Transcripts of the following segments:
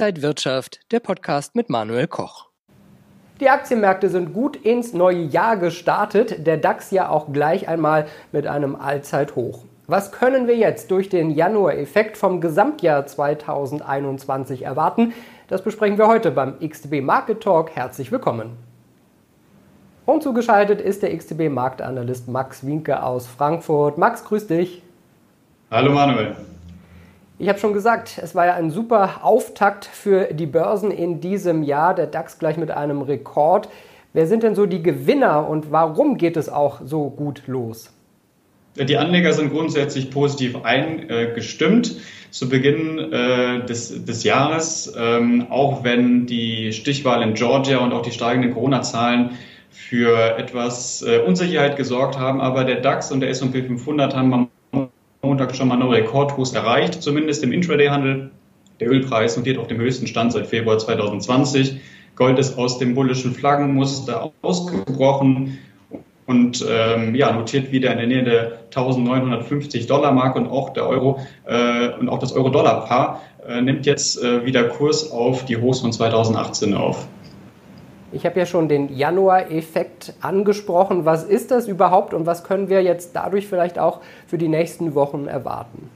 Inside Wirtschaft, der Podcast mit Manuel Koch. Die Aktienmärkte sind gut ins neue Jahr gestartet, der DAX ja auch gleich einmal mit einem Allzeithoch. Was können wir jetzt durch den Januar-Effekt vom Gesamtjahr 2021 erwarten? Das besprechen wir heute beim XTB Market Talk. Herzlich willkommen. Und zugeschaltet ist der XTB Marktanalyst Max Winke aus Frankfurt. Max, grüß dich. Hallo Manuel. Ich habe schon gesagt, es war ja ein super Auftakt für die Börsen in diesem Jahr. Der DAX gleich mit einem Rekord. Wer sind denn so die Gewinner und warum geht es auch so gut los? Die Anleger sind grundsätzlich positiv eingestimmt zu Beginn äh, des, des Jahres, ähm, auch wenn die Stichwahl in Georgia und auch die steigenden Corona-Zahlen für etwas äh, Unsicherheit gesorgt haben. Aber der DAX und der S&P 500 haben am Montag schon mal neue Rekordhochs erreicht, zumindest im Intraday-Handel. Der Ölpreis notiert auf dem höchsten Stand seit Februar 2020. Gold ist aus dem bullischen Flaggenmuster ausgebrochen und ähm, ja, notiert wieder in der Nähe der 1950 Dollar Mark und auch der Euro äh, und auch das Euro-Dollar-Paar äh, nimmt jetzt äh, wieder Kurs auf die Hochs von 2018 auf. Ich habe ja schon den Januar-Effekt angesprochen. Was ist das überhaupt und was können wir jetzt dadurch vielleicht auch für die nächsten Wochen erwarten?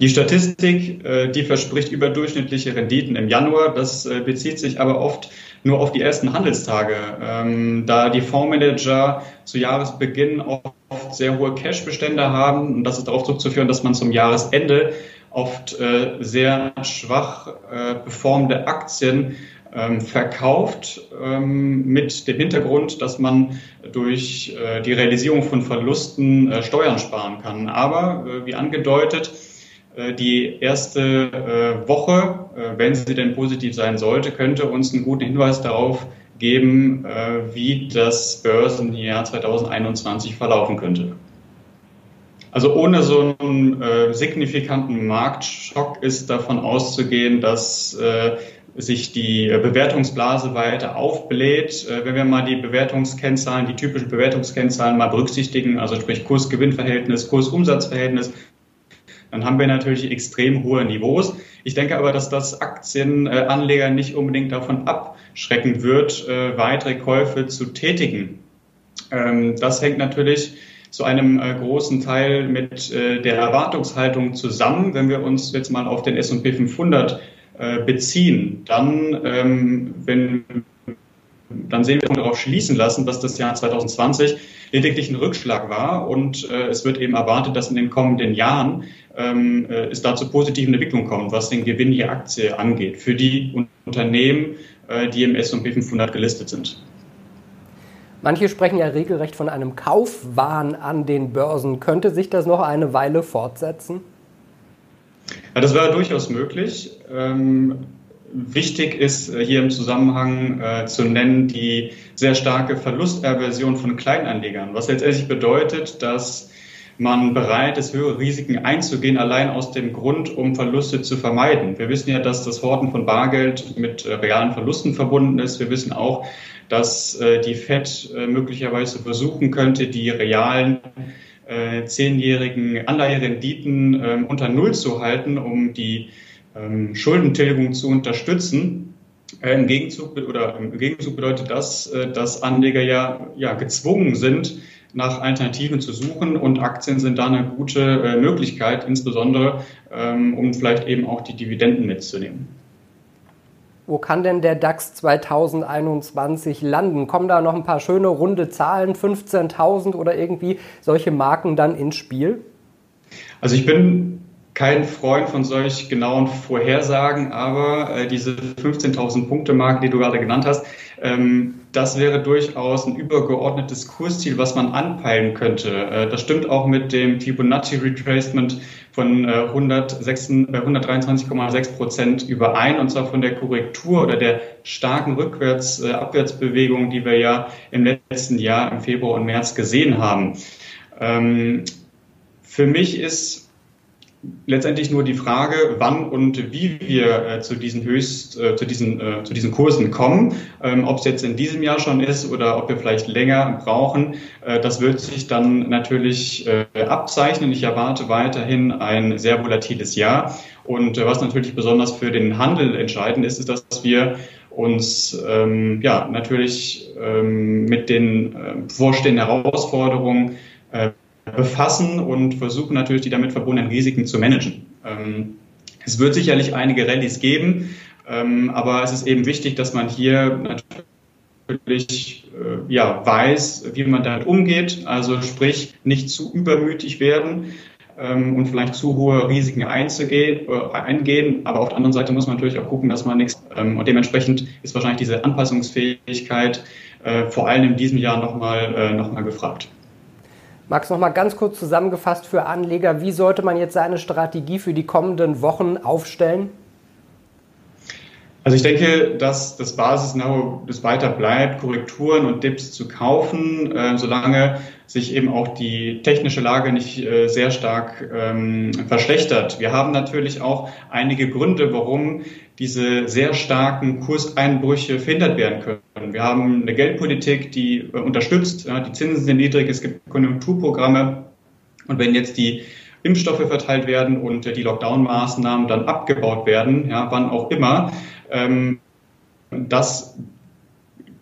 Die Statistik, äh, die verspricht überdurchschnittliche Renditen im Januar. Das äh, bezieht sich aber oft nur auf die ersten Handelstage, ähm, da die Fondsmanager zu Jahresbeginn oft sehr hohe Cashbestände haben. Und das ist darauf zurückzuführen, dass man zum Jahresende oft äh, sehr schwach performende Aktien ähm, verkauft ähm, mit dem Hintergrund, dass man durch äh, die Realisierung von Verlusten äh, Steuern sparen kann. Aber äh, wie angedeutet, äh, die erste äh, Woche, äh, wenn sie denn positiv sein sollte, könnte uns einen guten Hinweis darauf geben, wie das Börsenjahr 2021 verlaufen könnte. Also ohne so einen signifikanten Marktschock ist davon auszugehen, dass sich die Bewertungsblase weiter aufbläht. Äh, wenn wir mal die Bewertungskennzahlen, die typischen Bewertungskennzahlen mal berücksichtigen, also sprich Kurs-Gewinn-Verhältnis, Kurs-Umsatz-Verhältnis, dann haben wir natürlich extrem hohe Niveaus. Ich denke aber, dass das Aktienanleger nicht unbedingt davon abschrecken wird, äh, weitere Käufe zu tätigen. Ähm, das hängt natürlich zu einem äh, großen Teil mit der Erwartungshaltung zusammen. Wenn wir uns jetzt mal auf den S&P 500 äh, beziehen, dann, ähm, wenn, dann sehen wir darauf schließen lassen, dass das Jahr 2020 lediglich ein Rückschlag war und äh, es wird eben erwartet, dass in den kommenden Jahren ähm, äh, es da zu positiven Entwicklungen kommt, was den Gewinn je Aktie angeht, für die Unternehmen, äh, die im S&P 500 gelistet sind. Manche sprechen ja regelrecht von einem Kaufwahn an den Börsen. Könnte sich das noch eine Weile fortsetzen? Ja, das war durchaus möglich. Ähm, wichtig ist äh, hier im Zusammenhang äh, zu nennen die sehr starke Verlusterversion von Kleinanlegern, was letztendlich bedeutet, dass man bereit ist, höhere Risiken einzugehen, allein aus dem Grund, um Verluste zu vermeiden. Wir wissen ja, dass das Horten von Bargeld mit äh, realen Verlusten verbunden ist. Wir wissen auch, dass äh, die FED möglicherweise versuchen könnte, die realen zehnjährigen Anleiherenditen äh, unter Null zu halten, um die ähm, Schuldentilgung zu unterstützen. Äh, Im Gegenzug oder im Gegenzug bedeutet das, äh, dass Anleger ja, ja gezwungen sind, nach Alternativen zu suchen und Aktien sind da eine gute äh, Möglichkeit, insbesondere ähm, um vielleicht eben auch die Dividenden mitzunehmen. Wo kann denn der DAX 2021 landen? Kommen da noch ein paar schöne runde Zahlen, 15.000 oder irgendwie solche Marken dann ins Spiel? Also ich bin kein Freund von solch genauen Vorhersagen, aber äh, diese 15.000 Punkte Marke, die du gerade genannt hast, ähm, das wäre durchaus ein übergeordnetes Kursziel, was man anpeilen könnte. Äh, das stimmt auch mit dem Fibonacci Retracement von äh, 123,6 äh, Prozent überein, und zwar von der Korrektur oder der starken Rückwärts, äh, Abwärtsbewegung, die wir ja im letzten Jahr im Februar und März gesehen haben. Ähm, für mich ist letztendlich nur die Frage, wann und wie wir äh, zu diesen Höchst, äh, zu diesen, äh, zu diesen Kursen kommen. Ähm, ob es jetzt in diesem Jahr schon ist oder ob wir vielleicht länger brauchen, äh, das wird sich dann natürlich äh, abzeichnen. Ich erwarte weiterhin ein sehr volatiles Jahr. Und äh, was natürlich besonders für den Handel entscheidend ist, ist, dass wir uns ähm, ja natürlich ähm, mit den äh, vorstehenden Herausforderungen befassen und versuchen natürlich die damit verbundenen Risiken zu managen. Ähm, es wird sicherlich einige Rallyes geben, ähm, aber es ist eben wichtig, dass man hier natürlich äh, ja, weiß, wie man damit umgeht. Also sprich, nicht zu übermütig werden ähm, und vielleicht zu hohe Risiken einzugehen, äh, eingehen. Aber auf der anderen Seite muss man natürlich auch gucken, dass man nichts ähm, und dementsprechend ist wahrscheinlich diese Anpassungsfähigkeit äh, vor allem in diesem Jahr nochmal äh, noch gefragt. Max, noch mal ganz kurz zusammengefasst für Anleger, wie sollte man jetzt seine Strategie für die kommenden Wochen aufstellen? Also ich denke, dass das Basisniveau das weiter bleibt, Korrekturen und Dips zu kaufen, äh, solange sich eben auch die technische Lage nicht äh, sehr stark ähm, verschlechtert. Wir haben natürlich auch einige Gründe, warum diese sehr starken Kurseinbrüche verhindert werden können. Wir haben eine Geldpolitik, die äh, unterstützt, ja, die Zinsen sind niedrig, es gibt Konjunkturprogramme und wenn jetzt die Impfstoffe verteilt werden und äh, die Lockdown-Maßnahmen dann abgebaut werden, ja, wann auch immer, ähm, das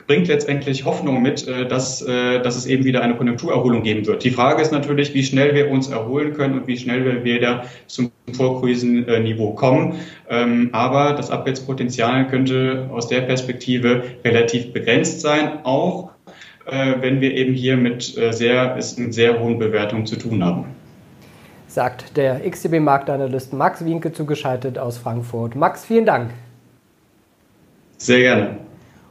bringt letztendlich Hoffnung mit, äh, dass, äh, dass es eben wieder eine Konjunkturerholung geben wird. Die Frage ist natürlich, wie schnell wir uns erholen können und wie schnell wir wieder zum Vorkrisenniveau kommen. Ähm, aber das Abwärtspotenzial könnte aus der Perspektive relativ begrenzt sein, auch äh, wenn wir eben hier mit sehr, mit sehr hohen Bewertungen zu tun haben. Sagt der XTB-Marktanalyst Max Wienke zugeschaltet aus Frankfurt. Max, vielen Dank. Sehr gerne.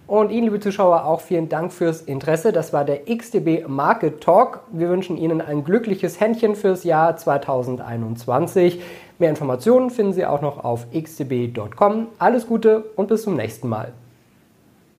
Und Ihnen, liebe Zuschauer, auch vielen Dank fürs Interesse. Das war der XDB Market Talk. Wir wünschen Ihnen ein glückliches Händchen fürs Jahr 2021. Mehr Informationen finden Sie auch noch auf xdb.com. Alles Gute und bis zum nächsten Mal.